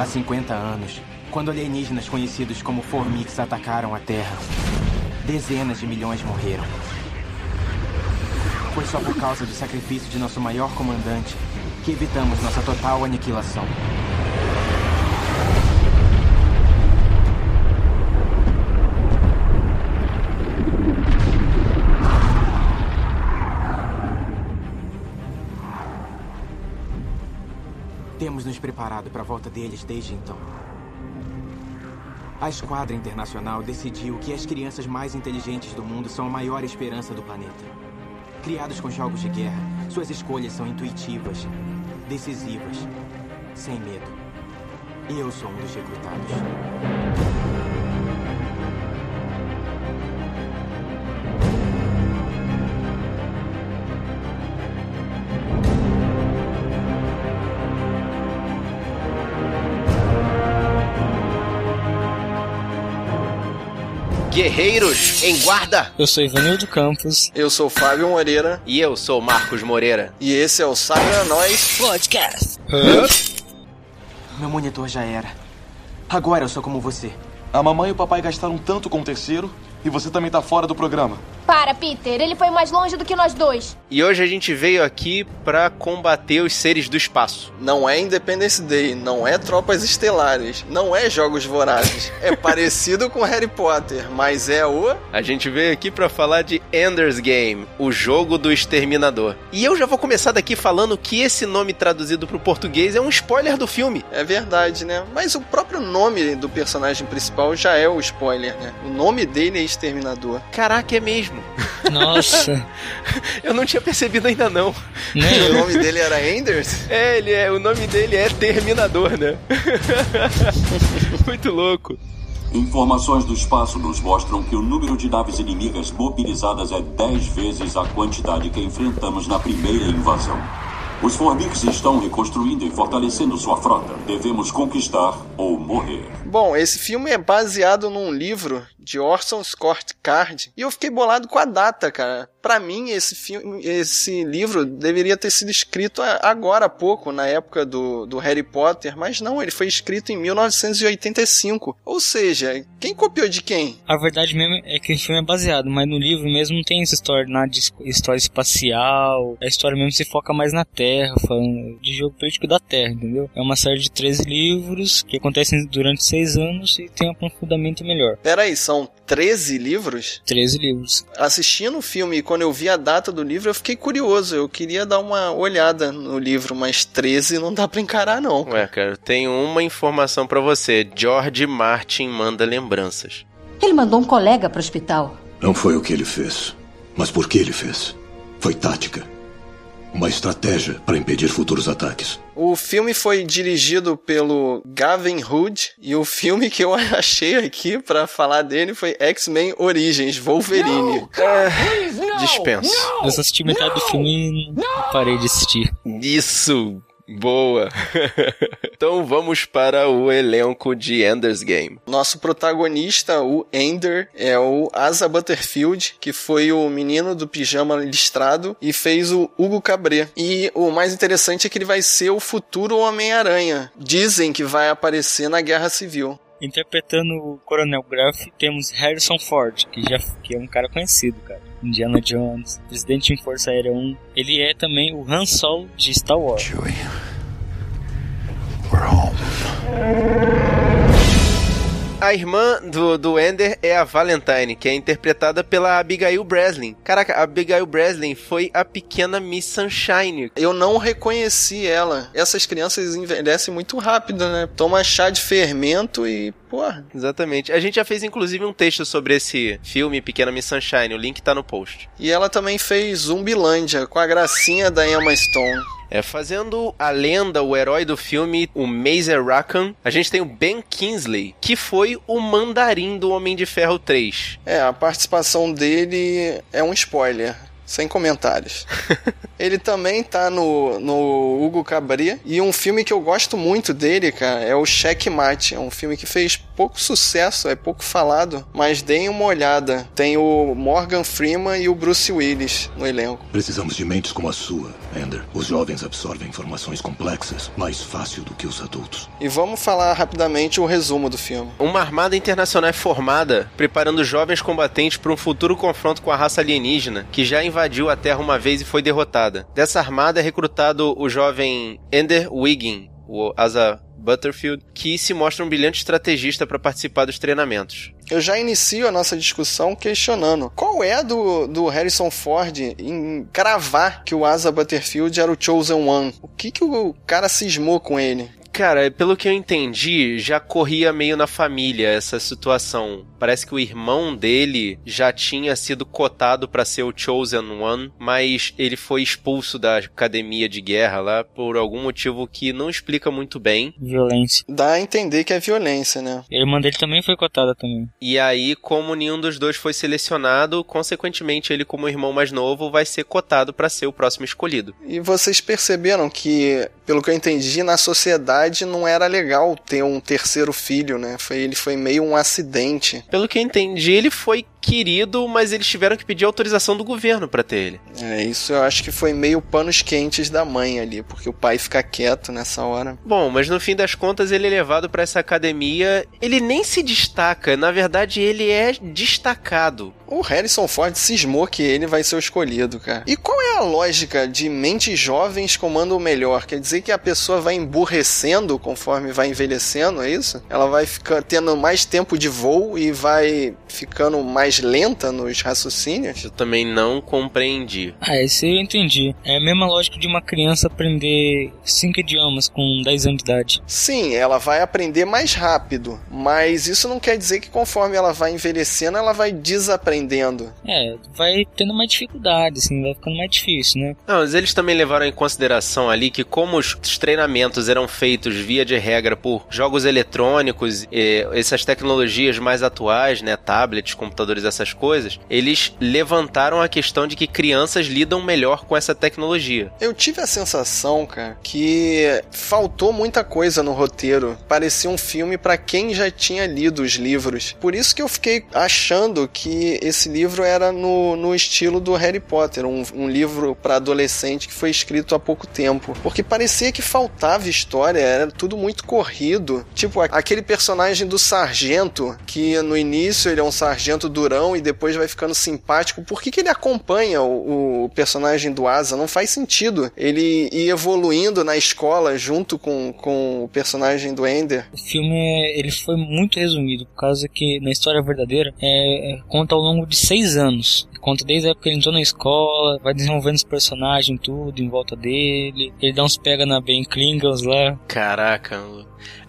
Há 50 anos, quando alienígenas conhecidos como Formix atacaram a Terra, dezenas de milhões morreram. Foi só por causa do sacrifício de nosso maior comandante que evitamos nossa total aniquilação. Temos nos preparado para a volta deles desde então. A Esquadra Internacional decidiu que as crianças mais inteligentes do mundo são a maior esperança do planeta. Criados com jogos de guerra, suas escolhas são intuitivas, decisivas, sem medo. E eu sou um dos recrutados. Guerreiros em guarda! Eu sou Ivanildo Campos. Eu sou Fábio Moreira. E eu sou Marcos Moreira. E esse é o Saga Nós Podcast. Meu monitor já era. Agora eu sou como você. A mamãe e o papai gastaram tanto com o terceiro e você também tá fora do programa. Para, Peter. Ele foi mais longe do que nós dois. E hoje a gente veio aqui pra combater os seres do espaço. Não é Independence Day, não é Tropas Estelares, não é Jogos Vorazes. É parecido com Harry Potter, mas é o. A gente veio aqui pra falar de Ender's Game, o jogo do exterminador. E eu já vou começar daqui falando que esse nome traduzido pro português é um spoiler do filme. É verdade, né? Mas o próprio nome do personagem principal já é o spoiler, né? O nome dele é Exterminador. Caraca, é mesmo. Nossa. eu não tinha percebido ainda não. Nem O eu. nome dele era Enders? É, ele é, o nome dele é Terminador, né? Muito louco. Informações do espaço nos mostram que o número de naves inimigas mobilizadas é 10 vezes a quantidade que enfrentamos na primeira invasão. Os Formix estão reconstruindo e fortalecendo sua frota. Devemos conquistar ou morrer. Bom, esse filme é baseado num livro de Orson Scott Card e eu fiquei bolado com a data, cara. Pra mim, esse filme, esse livro deveria ter sido escrito agora há pouco, na época do, do Harry Potter, mas não, ele foi escrito em 1985. Ou seja, quem copiou de quem? A verdade mesmo é que esse filme é baseado, mas no livro mesmo não tem essa história nada de história espacial. A história mesmo se foca mais na Terra, falando de jogo político da Terra, entendeu? É uma série de 13 livros que acontecem durante 6 anos e tem um aprofundamento melhor. Peraí, são 13 livros? 13 livros. Assistindo o filme e quando eu vi a data do livro, eu fiquei curioso. Eu queria dar uma olhada no livro, mas 13 não dá pra encarar, não. Ué, cara, eu tenho uma informação pra você. George Martin manda lembranças. Ele mandou um colega para o hospital. Não foi o que ele fez, mas por que ele fez. Foi tática. Uma estratégia para impedir futuros ataques. O filme foi dirigido pelo Gavin Hood e o filme que eu achei aqui pra falar dele foi X-Men Origins Wolverine. Dispenso. Eu só assisti metade do filme e não parei de assistir. Isso! Boa! então vamos para o elenco de Ender's Game. Nosso protagonista, o Ender, é o Asa Butterfield, que foi o menino do pijama listrado e fez o Hugo Cabré. E o mais interessante é que ele vai ser o futuro Homem-Aranha. Dizem que vai aparecer na Guerra Civil. Interpretando o Coronel Graff, temos Harrison Ford, que já que é um cara conhecido, cara. Indiana Jones, Presidente em Força Aérea 1. Ele é também o Han Solo de Star Wars. A irmã do, do Ender é a Valentine, que é interpretada pela Abigail Breslin. Caraca, a Abigail Breslin foi a pequena Miss Sunshine. Eu não reconheci ela. Essas crianças envelhecem muito rápido, né? Toma chá de fermento e, porra. Exatamente. A gente já fez inclusive um texto sobre esse filme Pequena Miss Sunshine, o link tá no post. E ela também fez Zumbilândia com a gracinha da Emma Stone. É, fazendo a lenda, o herói do filme, o Mazer Rackham, a gente tem o Ben Kingsley, que foi o mandarim do Homem de Ferro 3. É, a participação dele é um spoiler. Sem comentários. Ele também tá no, no Hugo Cabret. E um filme que eu gosto muito dele, cara, é o Checkmate. É um filme que fez pouco sucesso, é pouco falado, mas deem uma olhada. Tem o Morgan Freeman e o Bruce Willis no elenco. Precisamos de mentes como a sua, Ender. Os jovens absorvem informações complexas mais fácil do que os adultos. E vamos falar rapidamente o resumo do filme. Uma armada internacional é formada, preparando jovens combatentes para um futuro confronto com a raça alienígena, que já invadiu a Terra uma vez e foi derrotada. Dessa armada é recrutado o jovem Ender Wiggin, o Asa Butterfield, que se mostra um brilhante estrategista para participar dos treinamentos. Eu já inicio a nossa discussão questionando qual é do, do Harrison Ford em cravar que o Asa Butterfield era o Chosen One. O que, que o cara cismou com ele? Cara, pelo que eu entendi, já corria meio na família essa situação. Parece que o irmão dele já tinha sido cotado para ser o Chosen One, mas ele foi expulso da academia de guerra lá por algum motivo que não explica muito bem. Violência. Dá a entender que é violência, né? A irmã dele também foi cotada também. E aí, como nenhum dos dois foi selecionado, consequentemente ele como irmão mais novo vai ser cotado para ser o próximo escolhido. E vocês perceberam que, pelo que eu entendi, na sociedade não era legal ter um terceiro filho, né? Foi, ele foi meio um acidente. Pelo que eu entendi, ele foi querido, mas eles tiveram que pedir autorização do governo para ter ele. É, isso eu acho que foi meio panos quentes da mãe ali, porque o pai fica quieto nessa hora. Bom, mas no fim das contas ele é levado para essa academia, ele nem se destaca, na verdade ele é destacado. O Harrison Ford cismou que ele vai ser o escolhido, cara. E qual a lógica de mentes jovens comandam o melhor? Quer dizer que a pessoa vai emburrecendo conforme vai envelhecendo, é isso? Ela vai ficar tendo mais tempo de voo e vai ficando mais lenta nos raciocínios? Eu também não compreendi. Ah, esse eu entendi. É a mesma lógica de uma criança aprender cinco idiomas com 10 anos de idade. Sim, ela vai aprender mais rápido, mas isso não quer dizer que conforme ela vai envelhecendo, ela vai desaprendendo. É, vai tendo mais dificuldade, assim, vai ficando mais difícil, né? Não, mas eles também levaram em consideração ali que como os treinamentos eram feitos via de regra por jogos eletrônicos, e essas tecnologias mais atuais, né, tablets, computadores, essas coisas, eles levantaram a questão de que crianças lidam melhor com essa tecnologia. Eu tive a sensação, cara, que faltou muita coisa no roteiro. Parecia um filme para quem já tinha lido os livros. Por isso que eu fiquei achando que esse livro era no, no estilo do Harry Potter, um, um livro para adolescente que foi escrito há pouco tempo. Porque parecia que faltava história, era tudo muito corrido. Tipo, aquele personagem do sargento, que no início ele é um sargento durão e depois vai ficando simpático. Por que, que ele acompanha o, o personagem do Asa? Não faz sentido. Ele ir evoluindo na escola junto com, com o personagem do Ender. O filme ele foi muito resumido, por causa que na história verdadeira é, é, conta ao longo de seis anos. Conta desde a época que ele entrou na escola, vai desenvolvendo os personagens, tudo em volta dele. Ele dá uns pega na Ben Klingons lá. Caraca,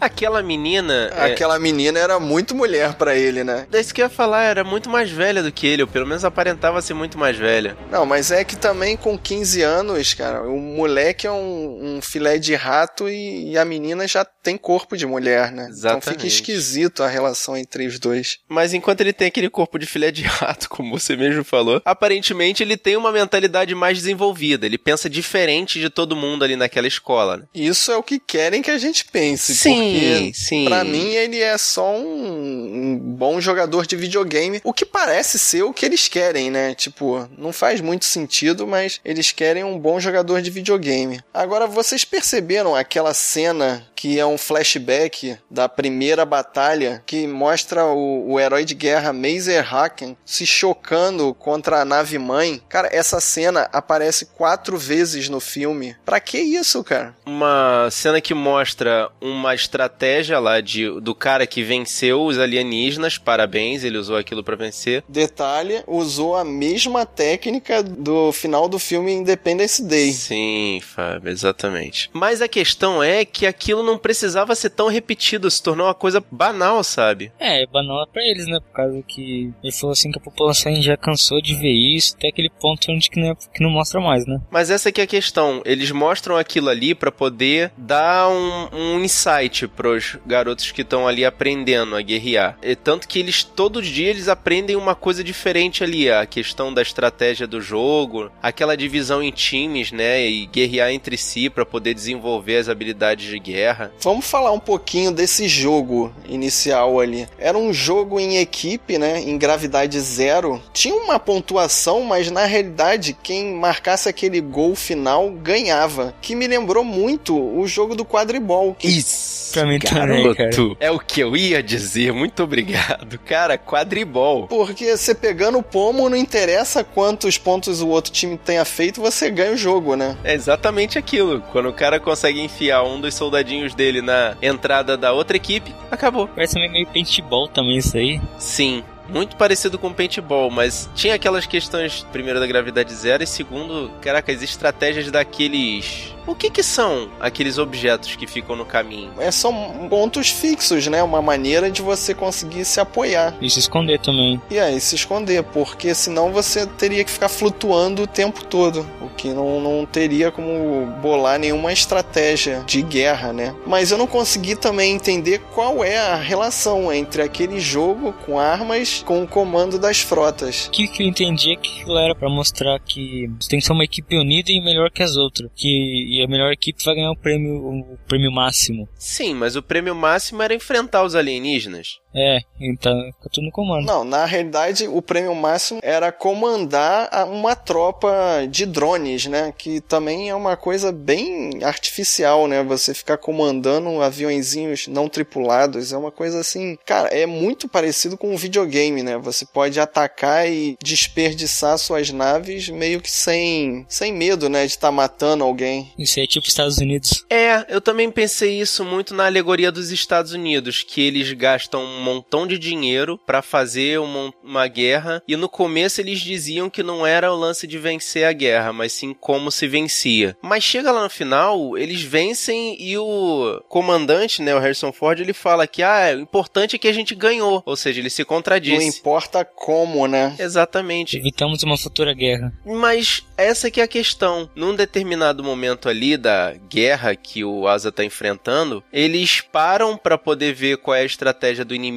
Aquela menina. Aquela é... menina era muito mulher para ele, né? É isso que eu ia falar, era muito mais velha do que ele, ou pelo menos aparentava ser muito mais velha. Não, mas é que também com 15 anos, cara, o moleque é um, um filé de rato e, e, a menina já tem corpo de mulher, né? Exatamente. Então fica esquisito a relação entre os dois. Mas enquanto ele tem aquele corpo de filé de rato, como você mesmo falou, aparentemente ele tem uma mentalidade mais desenvolvida. Ele pensa diferente de todo mundo ali naquela escola. Né? Isso é o que querem que a gente pense. Sim, porque sim. Pra mim ele é só um, um bom jogador de videogame. O que parece ser o que eles querem, né? Tipo, não faz muito sentido, mas eles querem um bom jogador de videogame. Agora, vocês perceberam aquela cena que é um flashback da primeira batalha que mostra o, o herói de guerra Mazer Haken se chocando contra a nave mãe? Cara, essa cena aparece quatro vezes no filme. Pra que isso, cara? Uma cena que mostra uma estratégia lá de, do cara que venceu os alienígenas. Parabéns, ele usou aquilo para vencer. Detalhe, usou a mesma técnica do final do filme Independence Day. Sim, Fábio, exatamente. Mas a questão é que aquilo não precisava ser tão repetido, se tornou uma coisa banal, sabe? É, banal para eles, né? Por causa que ele falou assim que a população já cansou de ver isso, até aquele ponto onde que não, é, que não mostra mais, né? Mas essa aqui é a questão. Eles mostram aquilo ali para poder dar um, um insight pros garotos que estão ali aprendendo a guerrear. E tanto que eles, todo dia, eles aprendem aprendem uma coisa diferente ali, a questão da estratégia do jogo, aquela divisão em times, né, e guerrear entre si para poder desenvolver as habilidades de guerra. Vamos falar um pouquinho desse jogo inicial ali. Era um jogo em equipe, né, em gravidade zero. Tinha uma pontuação, mas na realidade quem marcasse aquele gol final ganhava, que me lembrou muito o jogo do quadribol. Isso. Pra mim também, Garoto, cara. é o que eu ia dizer. Muito obrigado. Cara, quadribol. Porque você pegando o pomo, não interessa quantos pontos o outro time tenha feito, você ganha o jogo, né? É exatamente aquilo. Quando o cara consegue enfiar um dos soldadinhos dele na entrada da outra equipe, acabou. Parece meio paintball também isso aí. Sim. Muito parecido com paintball, mas tinha aquelas questões, primeiro, da gravidade zero e segundo, caraca, as estratégias daqueles. O que que são aqueles objetos que ficam no caminho? É, são pontos fixos, né? Uma maneira de você conseguir se apoiar. E se esconder também. E aí se esconder, porque senão você teria que ficar flutuando o tempo todo, o que não, não teria como bolar nenhuma estratégia de guerra, né? Mas eu não consegui também entender qual é a relação entre aquele jogo com armas com o comando das frotas. O que, que eu entendi é que aquilo era pra mostrar que você tem que ser uma equipe unida e melhor que as outras. Que e a melhor equipe vai ganhar o prêmio, o prêmio máximo. Sim, mas o prêmio máximo era enfrentar os alienígenas. É, então fica tudo no comando. Não, na realidade o prêmio máximo era comandar uma tropa de drones, né? Que também é uma coisa bem artificial, né? Você ficar comandando aviõezinhos não tripulados é uma coisa assim, cara, é muito parecido com um videogame, né? Você pode atacar e desperdiçar suas naves meio que sem, sem medo, né? De estar matando alguém. Isso aí é tipo Estados Unidos. É, eu também pensei isso muito na alegoria dos Estados Unidos, que eles gastam um montão de dinheiro pra fazer uma, uma guerra e no começo eles diziam que não era o lance de vencer a guerra, mas sim como se vencia. Mas chega lá no final, eles vencem e o comandante, né, o Harrison Ford, ele fala que ah, o importante é que a gente ganhou, ou seja, ele se Não contradiz. importa como, né? Exatamente. Evitamos uma futura guerra. Mas essa que é a questão. Num determinado momento ali da guerra que o Asa tá enfrentando, eles param pra poder ver qual é a estratégia do inimigo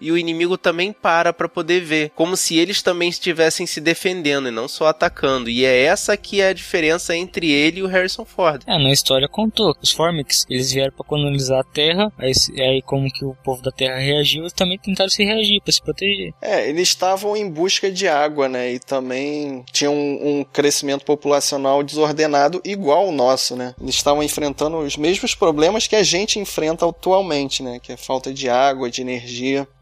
e o inimigo também para pra poder ver, como se eles também estivessem se defendendo e não só atacando. E é essa que é a diferença entre ele e o Harrison Ford. É, na história contou. Os Formics, eles vieram pra colonizar a Terra, aí, aí como que o povo da Terra reagiu, eles também tentaram se reagir pra se proteger. É, eles estavam em busca de água, né? E também tinha um, um crescimento populacional desordenado igual o nosso, né? Eles estavam enfrentando os mesmos problemas que a gente enfrenta atualmente, né? Que é falta de água, de energia.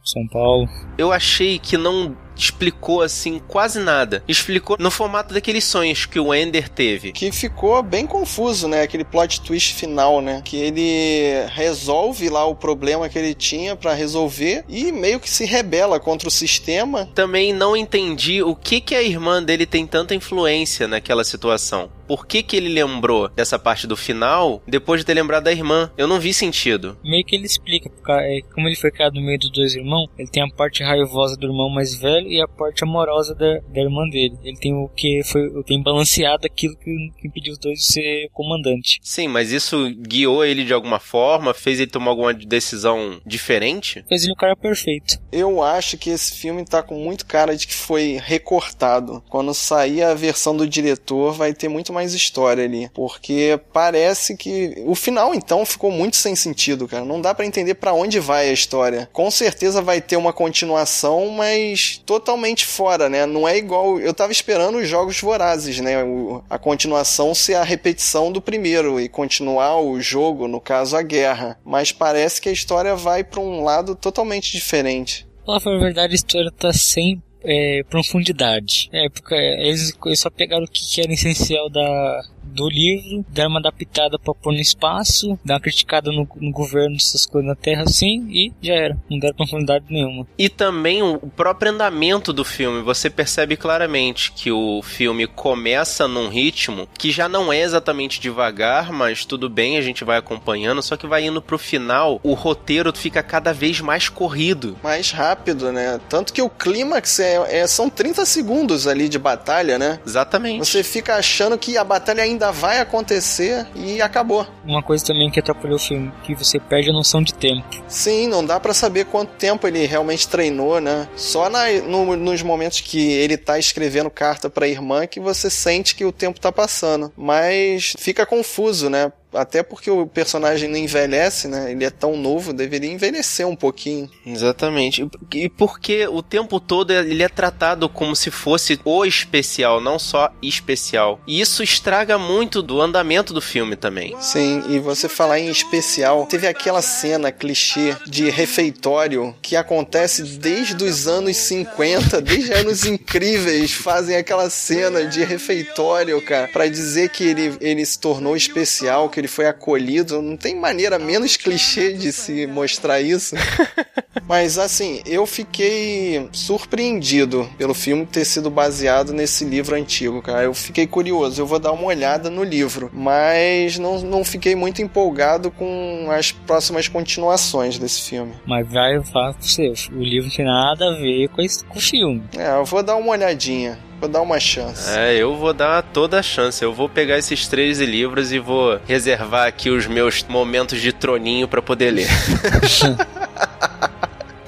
São Paulo. Eu achei que não explicou assim quase nada. Explicou no formato daqueles sonhos que o Ender teve. Que ficou bem confuso, né? Aquele plot twist final, né? Que ele resolve lá o problema que ele tinha pra resolver e meio que se rebela contra o sistema. Também não entendi o que que a irmã dele tem tanta influência naquela situação. Por que que ele lembrou dessa parte do final depois de ter lembrado da irmã? Eu não vi sentido. Meio que ele explica, porque, é, como ele foi criado no meio dos dois irmãos, ele tem a parte raivosa do irmão mais velho e a parte amorosa da, da irmã dele. Ele tem o que foi, tem balanceado aquilo que, que impediu os dois de ser comandante. Sim, mas isso guiou ele de alguma forma? Fez ele tomar alguma decisão diferente? Fez ele um cara perfeito. Eu acho que esse filme tá com muito cara de que foi recortado. Quando sair a versão do diretor, vai ter muito mais história ali. Porque parece que. O final, então, ficou muito sem sentido, cara. Não dá pra entender pra onde vai a história. Com certeza vai ter uma continuação, mas totalmente fora, né? Não é igual. Eu tava esperando os jogos vorazes, né? O- a continuação ser a repetição do primeiro e continuar o jogo, no caso, a guerra. Mas parece que a história vai pra um lado totalmente diferente. Pra a verdade, a história tá sem é, profundidade. É, porque eles, eles só pegaram o que era essencial da, do livro, deram uma adaptada pra pôr no espaço, dar uma criticada no, no governo, essas coisas na Terra assim, e já era. Não deram profundidade nenhuma. E também o próprio andamento do filme. Você percebe claramente que o filme começa num ritmo que já não é exatamente devagar, mas tudo bem, a gente vai acompanhando, só que vai indo pro final, o roteiro fica cada vez mais corrido. Mais rápido, né? Tanto que o clímax é, é- são 30 segundos ali de batalha, né? Exatamente. Você fica achando que a batalha ainda vai acontecer e acabou. Uma coisa também que atrapalhou o filme, que você perde a noção de tempo. Sim, não dá para saber quanto tempo ele realmente treinou, né? Só na, no, nos momentos que ele tá escrevendo carta pra irmã que você sente que o tempo tá passando. Mas fica confuso, né? Até porque o personagem não envelhece, né? Ele é tão novo, deveria envelhecer um pouquinho. Exatamente. E porque o tempo todo ele é tratado como se fosse o especial, não só especial. E isso estraga muito do andamento do filme também. Sim, e você falar em especial, teve aquela cena clichê de refeitório que acontece desde os anos 50, desde anos incríveis, fazem aquela cena de refeitório, cara, para dizer que ele, ele se tornou especial, que ele foi acolhido. Não tem maneira menos clichê de se mostrar isso. Mas assim, eu fiquei surpreendido pelo filme ter sido baseado nesse livro antigo, cara. Eu fiquei curioso, eu vou dar uma olhada no livro, mas não, não fiquei muito empolgado com as próximas continuações desse filme. Mas vai falar pra você, o livro não tem nada a ver com, esse, com o filme. É, eu vou dar uma olhadinha. Vou dar uma chance. É, eu vou dar toda a chance. Eu vou pegar esses 13 livros e vou reservar aqui os meus momentos de troninho para poder ler.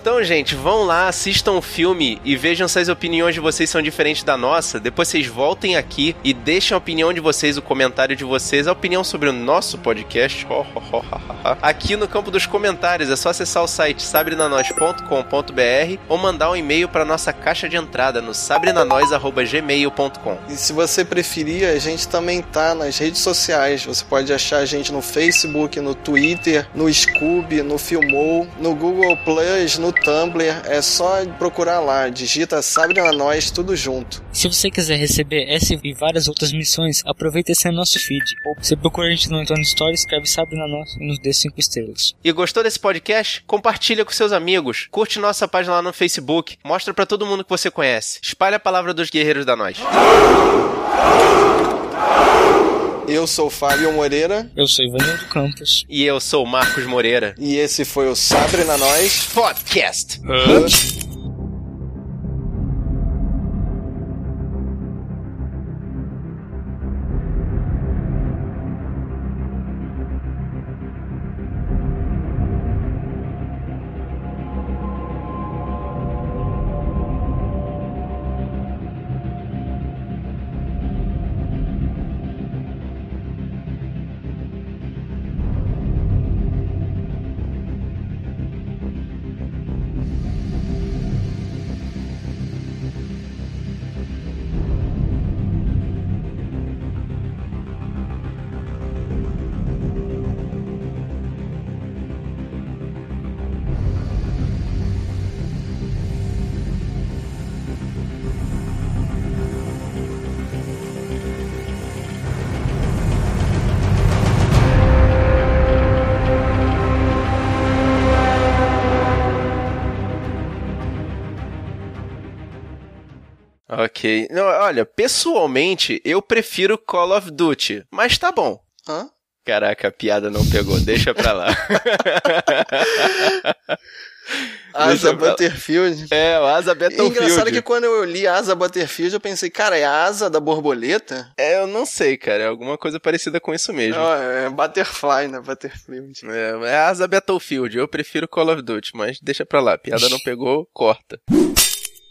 Então, gente, vão lá, assistam o filme e vejam se as opiniões de vocês são diferentes da nossa. Depois vocês voltem aqui e deixem a opinião de vocês, o comentário de vocês, a opinião sobre o nosso podcast. aqui no campo dos comentários. É só acessar o site sabrenanois.com.br ou mandar um e-mail para nossa caixa de entrada no sabrenanois.gmail.com. E se você preferir, a gente também tá nas redes sociais. Você pode achar a gente no Facebook, no Twitter, no Scoob, no Filmou, no Google Plus, no Tumblr, é só procurar lá, digita Sabrina Nós, tudo junto. Se você quiser receber essa e várias outras missões, aproveita esse nosso feed. Ou você procura a gente no Antônio Story, escreve Sabrina Nós e nos dê 5 estrelas. E gostou desse podcast? Compartilha com seus amigos, curte nossa página lá no Facebook, mostra para todo mundo que você conhece. Espalha a palavra dos guerreiros da nós. Eu sou Fábio Moreira. Eu sou Ivanildo Campos. E eu sou Marcos Moreira. E esse foi o Sabre na Nós Podcast. Uh. Ok. Não, olha, pessoalmente, eu prefiro Call of Duty, mas tá bom. Hã? Caraca, a piada não pegou, deixa pra lá. Asa Butterfield. É, o Asa Battlefield. E engraçado que quando eu li Asa Butterfield, eu pensei, cara, é a asa da borboleta? É, eu não sei, cara. É alguma coisa parecida com isso mesmo. Não, é Butterfly, né? Butterfield. É, é Asa Battlefield. Eu prefiro Call of Duty, mas deixa pra lá. A piada não pegou, corta.